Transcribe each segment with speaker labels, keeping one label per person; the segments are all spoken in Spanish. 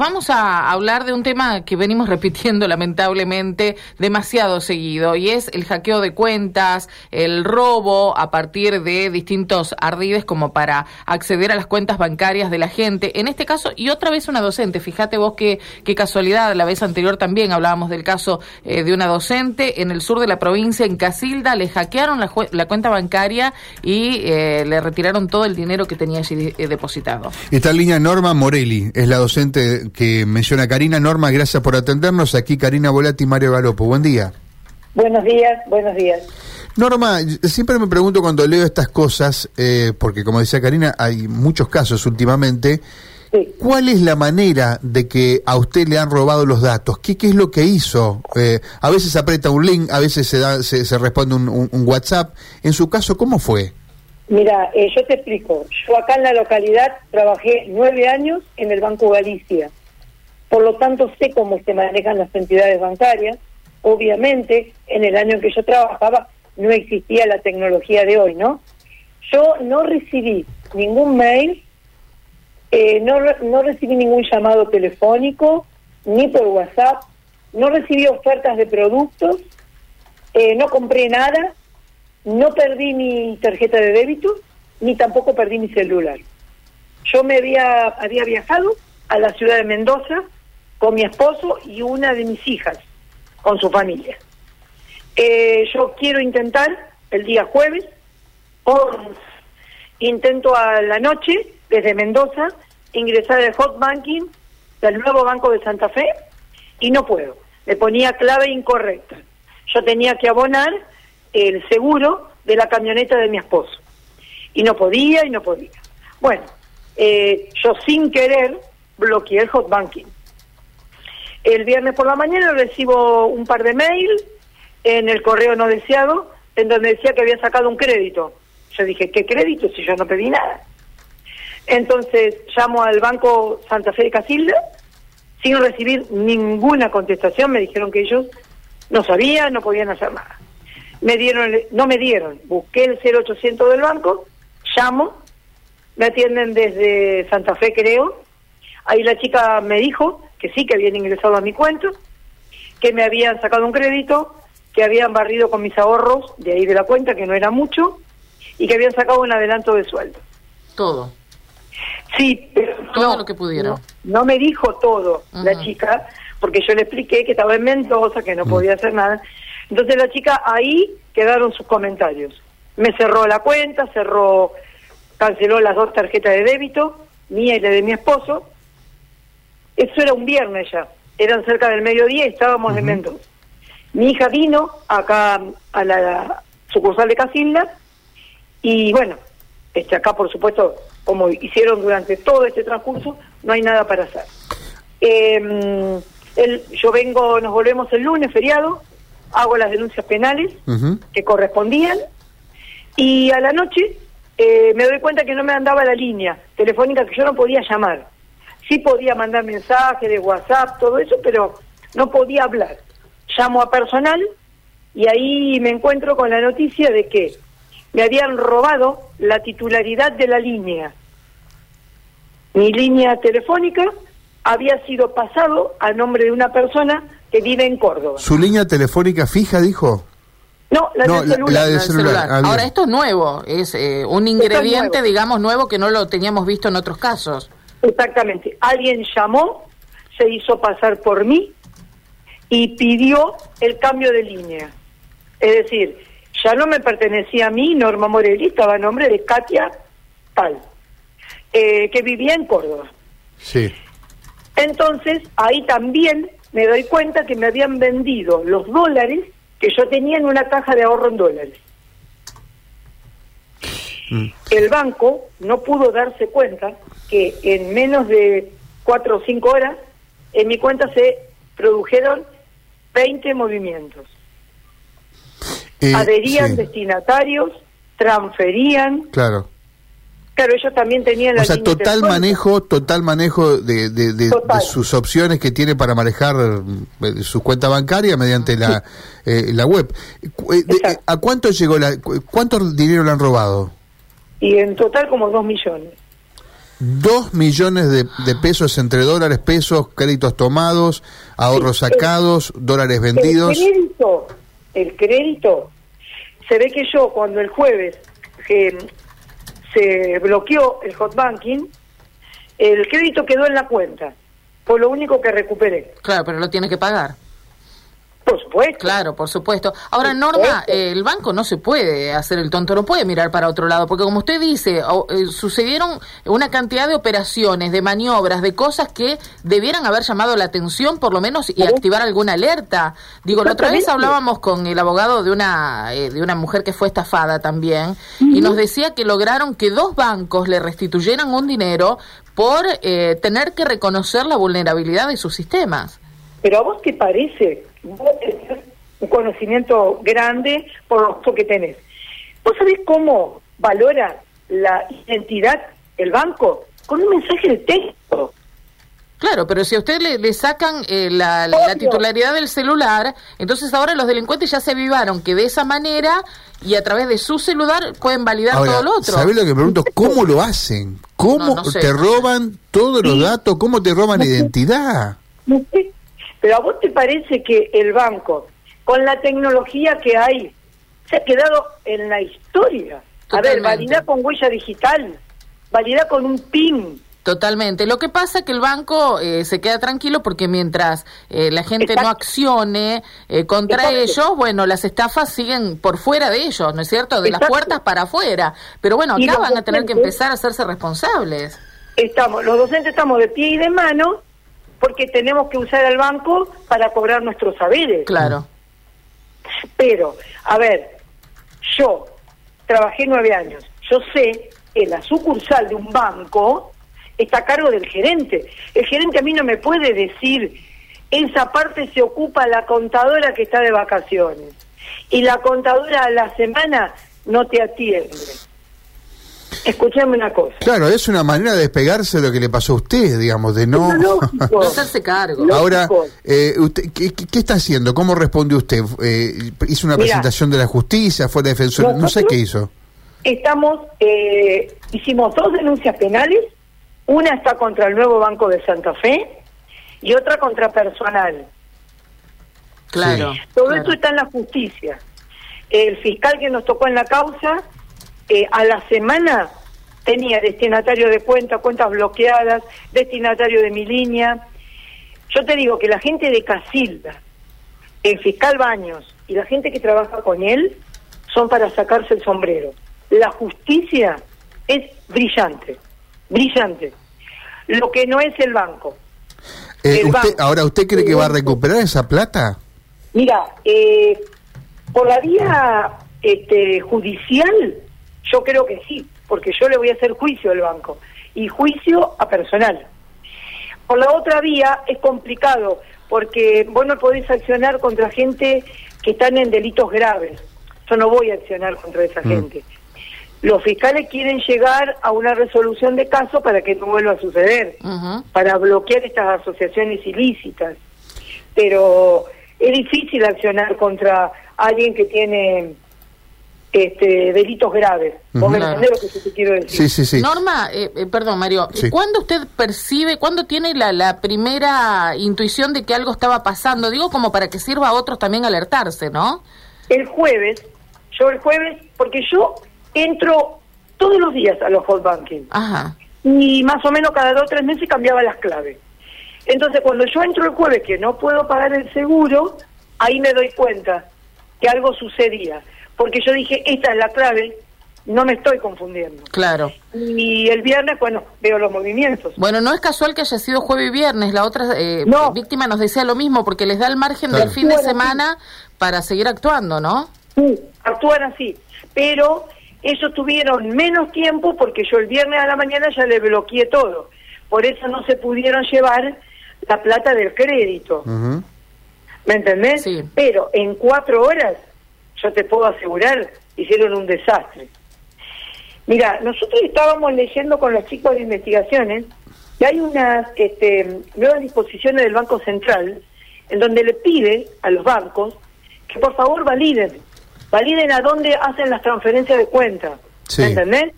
Speaker 1: Vamos a hablar de un tema que venimos repitiendo lamentablemente demasiado seguido y es el hackeo de cuentas, el robo a partir de distintos ardides como para acceder a las cuentas bancarias de la gente. En este caso, y otra vez una docente, fíjate vos qué, qué casualidad, la vez anterior también hablábamos del caso eh, de una docente en el sur de la provincia, en Casilda, le hackearon la, cuenta bancaria y eh, le retiraron todo el dinero que tenía allí eh, depositado.
Speaker 2: Esta línea Norma Morelli es la docente que menciona Karina. Norma, gracias por atendernos. Aquí Karina Volati y Mario Galopo. Buen día.
Speaker 3: Buenos días, buenos días.
Speaker 2: Norma, siempre me pregunto cuando leo estas cosas, eh, porque como decía Karina, hay muchos casos últimamente, ¿cuál es la manera de que a usted le han robado los datos? ¿Qué, qué es lo que hizo? Eh, a veces aprieta un link, a veces se, da, se, responde un, un, WhatsApp. En su caso, ¿cómo fue?
Speaker 3: Mira, eh, yo te explico. Yo acá en la localidad trabajé nueve años en el Banco Galicia. Por lo tanto, sé cómo se manejan las entidades bancarias. Obviamente, en el año en que yo trabajaba no existía la tecnología de hoy, ¿no? Yo no recibí ningún mail, eh, no, no recibí ningún llamado telefónico, ni por WhatsApp, no recibí ofertas de productos, eh, no compré nada, no perdí mi tarjeta de débito, ni tampoco perdí mi celular. Yo me había, había viajado a la ciudad de Mendoza con mi esposo y una de mis hijas, con su familia. Eh, yo quiero intentar el día jueves, o intento a la noche, desde Mendoza, ingresar al hot banking del nuevo Banco de Santa Fe y no puedo. Me ponía clave incorrecta. Yo tenía que abonar el seguro de la camioneta de mi esposo. Y no podía y no podía. Bueno, eh, yo sin querer bloqueé el hot banking. El viernes por la mañana recibo un par de mails en el correo no deseado, en donde decía que había sacado un crédito. Yo dije, ¿qué crédito si yo no pedí nada? Entonces llamo al Banco Santa Fe de Casilda, sin recibir ninguna contestación, me dijeron que ellos no sabían, no podían hacer nada. Me dieron, no me dieron, busqué el 0800 del banco, llamo, me atienden desde Santa Fe creo, ahí la chica me dijo que sí, que habían ingresado a mi cuenta, que me habían sacado un crédito, que habían barrido con mis ahorros de ahí de la cuenta, que no era mucho, y que habían sacado un adelanto de sueldo.
Speaker 1: Todo.
Speaker 3: Sí, pero
Speaker 1: todo lo que pudieron.
Speaker 3: No, me dijo todo la chica, porque yo le expliqué que estaba en Mendoza, que no podía hacer nada. Entonces la chica ahí quedaron sus comentarios. Me cerró la cuenta, cerró, canceló las dos tarjetas de débito, mía y la de mi esposo, eso era un viernes ya, eran cerca del mediodía y estábamos en Mendoza. Mi hija vino acá a la sucursal de Casilda y bueno, este acá por supuesto, como hicieron durante todo este transcurso, no hay nada para hacer. Eh, el, yo vengo, nos volvemos el lunes, feriado, hago las denuncias penales que correspondían y a la noche eh, me doy cuenta que no me andaba la línea telefónica, que yo no podía llamar. Sí podía mandar mensajes de WhatsApp, todo eso, pero no podía hablar. Llamo a personal y ahí me encuentro con la noticia de que me habían robado la titularidad de la línea. Mi línea telefónica había sido pasado a nombre de una persona que vive en Córdoba.
Speaker 2: ¿Su línea telefónica fija, dijo?
Speaker 3: No, la,
Speaker 2: del celular.
Speaker 1: Ah, Ahora, esto es nuevo, es eh, un ingrediente, digamos, nuevo que no lo teníamos visto en otros casos.
Speaker 3: Exactamente. Alguien llamó, se hizo pasar por mí y pidió el cambio de línea. Es decir, ya no me pertenecía a mí, Norma Morelli, estaba a nombre de Katia Tal, eh, que vivía en Córdoba.
Speaker 2: Sí.
Speaker 3: Entonces, ahí también me doy cuenta que me habían vendido los dólares que yo tenía en una caja de ahorro en dólares. Mm. El banco no pudo darse cuenta que en menos de cuatro o cinco horas en mi cuenta se produjeron 20 movimientos. Eh, Adherían destinatarios, transferían.
Speaker 2: Claro.
Speaker 3: Claro, ellos también tenían la
Speaker 2: O sea, total manejo, total manejo de, de, sus opciones que tiene para manejar eh, su cuenta bancaria mediante la, eh, la web. ¿A cuánto llegó la, cuánto dinero le han robado?
Speaker 3: Y en total como dos millones.
Speaker 2: Dos millones de, pesos entre dólares, pesos, créditos tomados, ahorros sacados, dólares vendidos.
Speaker 3: El crédito, el crédito, se ve que yo cuando el jueves que se bloqueó el hot banking, el crédito quedó en la cuenta. Fue lo único que recuperé.
Speaker 1: Claro, pero lo tiene que pagar.
Speaker 3: Por supuesto.
Speaker 1: Claro, por supuesto. Ahora, Norma, el banco no se puede hacer el tonto, no puede mirar para otro lado, porque como usted dice, eh, sucedieron una cantidad de operaciones, de maniobras, de cosas que debieran haber llamado la atención, por lo menos, y activar alguna alerta. Digo, la otra vez hablábamos con el abogado de una, eh, de una mujer que fue estafada también, y nos decía que lograron que dos bancos le restituyeran un dinero por eh, tener que reconocer la vulnerabilidad de sus sistemas.
Speaker 3: Pero a vos te parece un conocimiento grande por lo que tenés. ¿Vos sabés cómo valora la identidad el banco? Con un mensaje de texto.
Speaker 1: Claro, pero si a usted le, sacan eh, la, titularidad del celular, entonces ahora los delincuentes ya se avivaron que de esa manera y a través de su celular pueden validar todo lo otro.
Speaker 2: ¿Sabés lo que me pregunto? ¿Cómo lo hacen? ¿Cómo te roban todos los datos? ¿Cómo te roban la identidad?
Speaker 3: No sé. Pero a vos te parece que el banco, con la tecnología que hay, se ha quedado en la historia. A ver, validar con huella digital, validar con un PIN.
Speaker 1: Totalmente. Lo que pasa es que el banco eh, se queda tranquilo porque mientras eh, la gente no accione eh, contra ellos, bueno, las estafas siguen por fuera de ellos, ¿no es cierto? De las puertas para afuera. Pero bueno, acá van a tener que empezar a hacerse responsables.
Speaker 3: Estamos, los docentes estamos de pie y de mano porque tenemos que usar el banco para cobrar nuestros saberes.
Speaker 1: Claro.
Speaker 3: Pero, a ver, yo trabajé nueve años, yo sé que la sucursal de un banco está a cargo del gerente. El gerente a mí no me puede decir, esa parte se ocupa la contadora que está de vacaciones. Y la contadora a la semana no te atiende. Escuchame una cosa.
Speaker 2: Claro, es una manera de despegarse de lo que le pasó a usted, digamos, de no...
Speaker 1: no hacerse cargo.
Speaker 2: Ahora, eh, usted, ¿qué, está haciendo? ¿Cómo responde usted? Eh, ¿Hizo una presentación de la justicia? ¿Fue la defensora? No sé qué hizo.
Speaker 3: Estamos, eh, hicimos dos denuncias penales. Una está contra el nuevo Banco de Santa Fe y otra contra personal.
Speaker 1: Claro.
Speaker 3: Todo esto está en la justicia. El fiscal que nos tocó en la causa a la semana tenía destinatario de cuenta, cuentas bloqueadas, destinatario de mi línea. Yo te digo que la gente de Casilda, el fiscal Baños y la gente que trabaja con él son para sacarse el sombrero. La justicia es brillante, brillante. Lo que no es el banco.
Speaker 2: Eh, ahora, ¿usted cree que va a recuperar esa plata?
Speaker 3: Mira, eh, por la vía este, judicial yo creo que sí, porque yo le voy a hacer juicio al banco y juicio a personal. Por la otra vía es complicado porque vos no podés accionar contra gente que están en delitos graves. Yo no voy a accionar contra esa mm. gente. Los fiscales quieren llegar a una resolución de caso para que no vuelva a suceder, para bloquear estas asociaciones ilícitas. Pero es difícil accionar contra alguien que tiene este, delitos graves. ¿Vos me entendés lo que yo te quiero decir?
Speaker 2: Sí, sí,
Speaker 1: Norma, eh, eh, perdón, Mario, ¿cuándo usted percibe, cuándo tiene la, la primera intuición de que algo estaba pasando? Digo, como para que sirva a otros también alertarse, ¿no?
Speaker 3: El jueves, yo el jueves, porque yo entro todos los días a los hot banking.
Speaker 1: Ajá.
Speaker 3: Y más o menos cada dos o tres meses cambiaba las claves. Entonces, cuando yo entro el jueves que no puedo pagar el seguro, ahí me doy cuenta que algo sucedía porque yo dije, esta es la clave, no me estoy confundiendo.
Speaker 1: Claro.
Speaker 3: Y el viernes, bueno, veo los movimientos.
Speaker 1: Bueno, no es casual que haya sido jueves y viernes, la otra eh, víctima nos decía lo mismo, porque les da el margen del fin de semana para seguir actuando, ¿no?
Speaker 3: Sí, actúan así, pero ellos tuvieron menos tiempo porque yo el viernes a la mañana ya le bloqueé todo, por eso no se pudieron llevar la plata del crédito. ¿Me entendés?
Speaker 1: Sí.
Speaker 3: Pero en cuatro horas yo te puedo asegurar, hicieron un desastre. Mira, nosotros estábamos leyendo con los chicos de investigaciones que hay unas este, nuevas disposiciones del Banco Central en donde le pide a los bancos que por favor validen, validen a dónde hacen las transferencias de cuenta. ¿Entendés?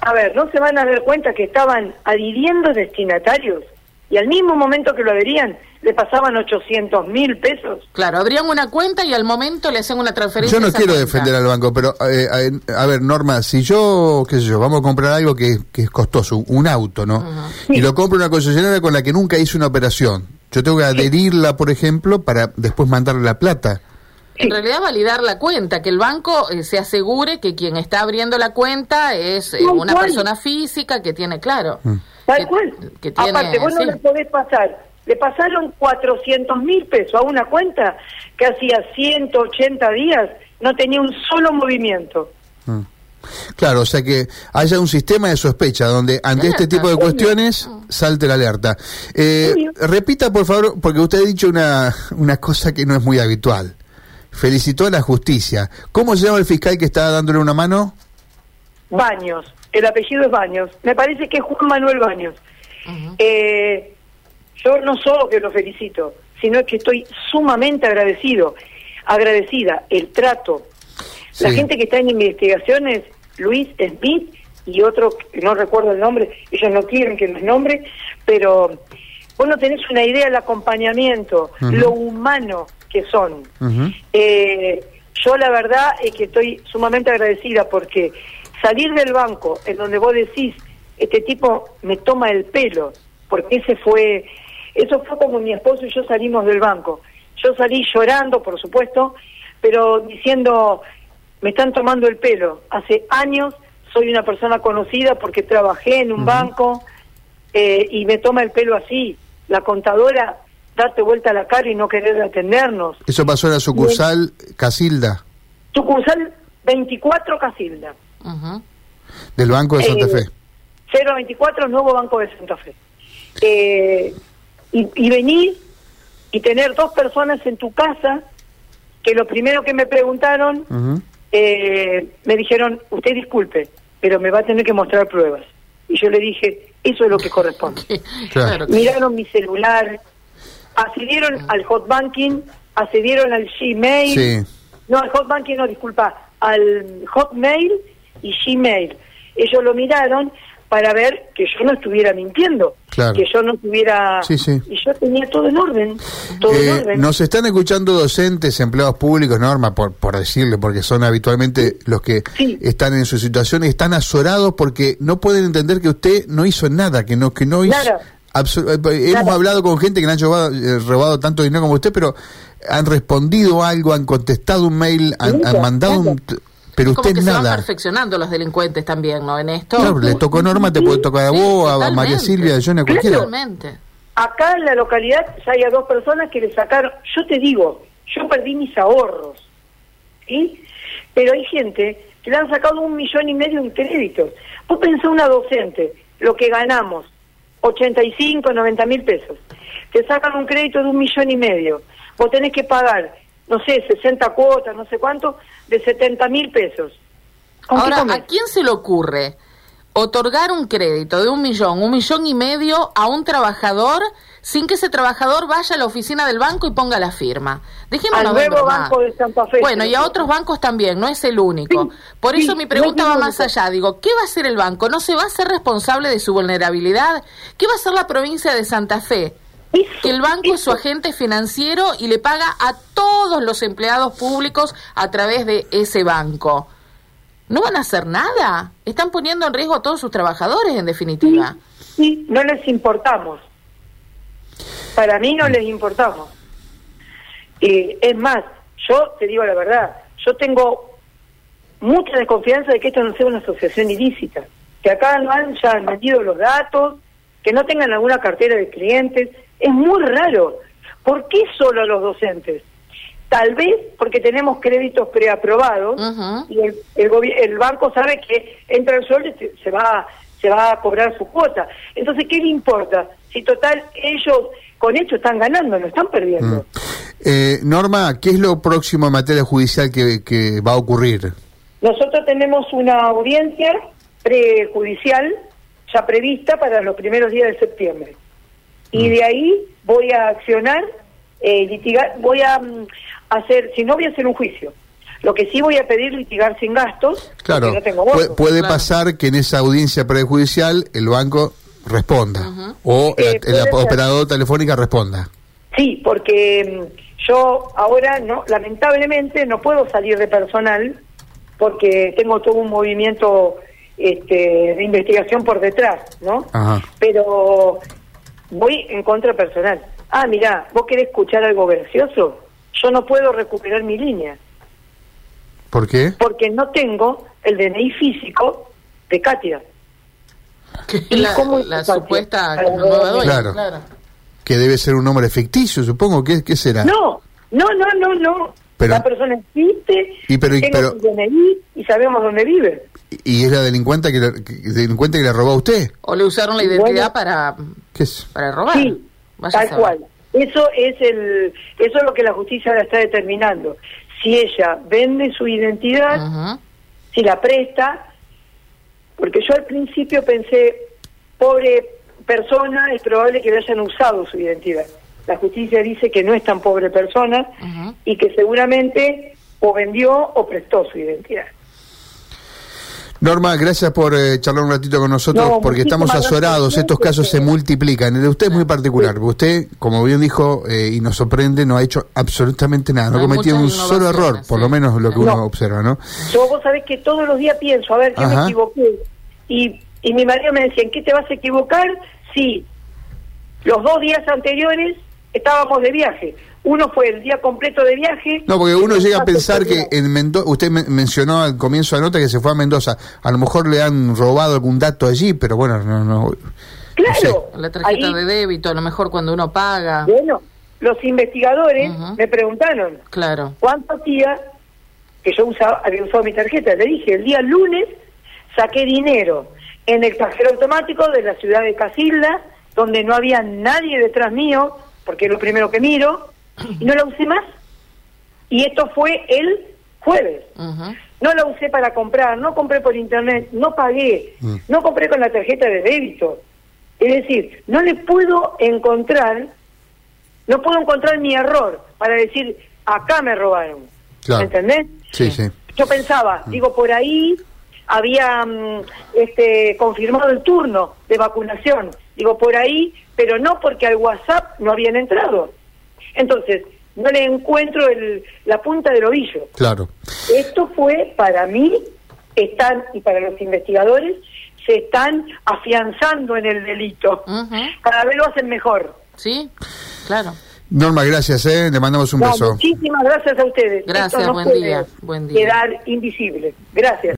Speaker 3: A ver, ¿no se van a dar cuenta que estaban adhiriendo destinatarios? Y al mismo momento que lo adherían, le pasaban 800 mil pesos.
Speaker 1: Claro, abrían una cuenta y al momento le hacen una transferencia.
Speaker 2: Yo no quiero defender al banco, pero eh, a ver, Norma, si yo, qué sé yo, vamos a comprar algo que, es costoso, un auto, ¿no? Y lo compro una concesionaria con la que nunca hice una operación. Yo tengo que adherirla, por ejemplo, para después mandarle la plata.
Speaker 1: En realidad validar la cuenta, que el banco eh, se asegure que quien está abriendo la cuenta es eh, una persona física que tiene, claro.
Speaker 3: Mm. Tal cual. Aparte, vos no le podés pasar. Le pasaron 400 mil pesos a una cuenta que hacía 180 días no tenía un solo movimiento. Mm.
Speaker 2: Claro, o sea que haya un sistema de sospecha donde ante este tipo de cuestiones salte la alerta. Eh, repita, por favor, porque usted ha dicho una, una cosa que no es muy habitual felicitó a la justicia. ¿Cómo se llama el fiscal que estaba dándole una mano?
Speaker 3: Baños. El apellido es Baños. Me parece que es Juan Manuel Baños. Eh, yo no solo que lo felicito, sino que estoy sumamente agradecido, agradecida, el trato. La gente que está en investigaciones, Luis Smith y otro, que no recuerdo el nombre, ellos no quieren que los nombre, pero vos no tenés una idea del acompañamiento, lo humano que son. Eh, yo la verdad es que estoy sumamente agradecida porque salir del banco en donde vos decís, este tipo me toma el pelo, porque ese fue, eso fue como mi esposo y yo salimos del banco. Yo salí llorando, por supuesto, pero diciendo, me están tomando el pelo. Hace años soy una persona conocida porque trabajé en un banco eh, y me toma el pelo así. La contadora darte vuelta a la cara y no querer atendernos.
Speaker 2: Eso pasó en la sucursal Casilda.
Speaker 3: Sucursal 24 Casilda.
Speaker 2: Del Banco de Santa Fe.
Speaker 3: 024, nuevo Banco de Santa Fe. Eh, y, y venir y tener dos personas en tu casa que lo primero que me preguntaron, eh, me dijeron, usted disculpe, pero me va a tener que mostrar pruebas. Y yo le dije, eso es lo que corresponde. Miraron mi celular, accedieron al hot banking, accedieron al Gmail. No, al hot banking no, disculpa, al hotmail y Gmail. Ellos lo miraron para ver que yo no estuviera mintiendo, que yo no tuviera... Y yo tenía todo en orden, todo en eh, orden.
Speaker 2: Nos están escuchando docentes, empleados públicos, Norma, por, por decirle, porque son habitualmente los que están en su situación y están azorados porque no pueden entender que usted no hizo nada, que no, que no hizo... Eh, hemos hablado con gente que no han eh, robado, tanto dinero como usted, pero han respondido algo, han contestado un mail, han, mandado un... Pero usted
Speaker 1: como
Speaker 2: que nada. Se
Speaker 1: van perfeccionando los delincuentes también, ¿no? En esto.
Speaker 2: Claro, le tocó Norma, te puede tocar a vos, a María Silvia, a Johnny, a cualquiera.
Speaker 3: Acá en la localidad ya hay a dos personas que le sacaron, yo te digo, yo perdí mis ahorros, ¿sí? Pero hay gente que le han sacado un millón y medio en créditos. Vos pensás una docente, lo que ganamos 85, 90 mil pesos. Te sacan un crédito de un millón y medio. Vos tenés que pagar, no sé, 60 cuotas, no sé cuánto, de 70 mil pesos.
Speaker 1: Ahora, ¿a quién se le ocurre otorgar un crédito de un millón, un millón y medio a un trabajador sin que ese trabajador vaya a la oficina del banco y ponga la firma.
Speaker 3: Dejémonos Al nuevo banco de Santa Fe.
Speaker 1: Bueno, y a otros bancos también, no es el único. Por eso mi pregunta va más allá. Digo, ¿qué va a hacer el banco? ¿No se va a ser responsable de su vulnerabilidad? ¿Qué va a hacer la provincia de Santa Fe? que el banco es su agente financiero y le paga a todos los empleados públicos a través de ese banco. ¿No van a hacer nada? Están poniendo en riesgo a todos sus trabajadores, en definitiva.
Speaker 3: sí no les importamos. Para mí no les importamos. Eh, es más, yo te digo la verdad, yo tengo mucha desconfianza de que esto no sea una asociación ilícita, que acá no hayan metido los datos, que no tengan alguna cartera de clientes. Es muy raro. ¿Por qué solo los docentes? Tal vez porque tenemos créditos preaprobados y el, el, banco sabe que entra el sol y se va, se va a cobrar su cuota. Entonces, ¿qué le importa? Si total ellos con hecho están ganando, no están perdiendo. Mm.
Speaker 2: Eh, Norma, ¿qué es lo próximo en materia judicial que, va a ocurrir?
Speaker 3: Nosotros tenemos una audiencia prejudicial ya prevista para los primeros días de septiembre. Y mm. de ahí voy a accionar, eh, litigar, voy a mm, hacer, si no voy a hacer un juicio, Lo que sí voy a pedir litigar sin gastos.
Speaker 2: Claro,
Speaker 3: no tengo
Speaker 2: puede, pasar que en esa audiencia prejudicial el banco responda o eh, la, operadora telefónica responda.
Speaker 3: Sí, porque mm, yo ahora no, lamentablemente no puedo salir de personal porque tengo todo un movimiento este, de investigación por detrás, ¿no? Pero voy en contra personal. Ah, mira, vos querés escuchar algo gracioso. Yo no puedo recuperar mi línea.
Speaker 2: ¿Por qué?
Speaker 3: Porque no tengo el DNI físico de Katia.
Speaker 1: la, la supuesta nueva dueña,
Speaker 2: claro. Que debe ser un nombre ficticio, supongo. ¿Qué, qué será?
Speaker 3: No, no, no, no, no. la persona existe, y pero, pero, DNI y sabemos dónde vive.
Speaker 2: ¿Y es la delincuente que, le, delincuente que le robó a usted?
Speaker 1: ¿O le usaron la identidad para,
Speaker 2: ¿Qué es?
Speaker 1: para robar?
Speaker 3: Sí, tal cual. Eso es, el, eso es lo que la justicia ahora está determinando. Si ella vende su identidad, si la presta, porque yo al principio pensé, pobre persona, es probable que le hayan usado su identidad. La justicia dice que no es tan pobre persona y que seguramente o vendió o prestó su identidad.
Speaker 2: Norma, gracias por eh, charlar un ratito con nosotros porque estamos azorados, estos casos se multiplican. El de usted es muy particular, usted, como bien dijo eh, y nos sorprende, no ha hecho absolutamente nada, no, ha cometido un solo error, por lo menos lo que uno observa, ¿no?
Speaker 3: Yo vos sabés que todos los días pienso, a ver, ¿qué me equivoqué? Y, y mi marido me decía, ¿en qué te vas a equivocar? Sí, los dos días anteriores estábamos de viaje. Uno fue el día completo de viaje.
Speaker 2: No, porque uno llega a pensar que en Mendoza, usted mencionó al comienzo de la nota que se fue a Mendoza, a lo mejor le han robado algún dato allí, pero bueno, no, no.
Speaker 3: Claro.
Speaker 1: La tarjeta de débito, a lo mejor cuando uno paga.
Speaker 3: Bueno, los investigadores me preguntaron,
Speaker 1: claro.
Speaker 3: ¿cuántos días que yo usaba, había usado mi tarjeta? Le dije, el día lunes saqué dinero en el cajero automático de la ciudad de Casilda, donde no había nadie detrás mío, porque es lo primero que miro, y no la usé más. Y esto fue el jueves. No la usé para comprar, no compré por internet, no pagué, mm. no compré con la tarjeta de débito. Es decir, no le puedo encontrar, no puedo encontrar mi error para decir, acá me robaron.
Speaker 2: Claro.
Speaker 3: ¿Entendés?
Speaker 2: Sí, sí.
Speaker 3: Yo pensaba, mm. digo, por ahí había mm, este, confirmado el turno de vacunación. Digo, por ahí, pero no porque al WhatsApp no habían entrado. Entonces, no le encuentro el, la punta del ovillo.
Speaker 2: Claro.
Speaker 3: Esto fue, para mí, están, y para los investigadores, se están afianzando en el delito. Cada vez lo hacen mejor.
Speaker 1: Sí, claro.
Speaker 2: Norma, gracias, ¿eh? le mandamos un beso.
Speaker 3: Muchísimas gracias a ustedes.
Speaker 1: Gracias, buen día. Buen día.
Speaker 3: Quedar invisible. Gracias.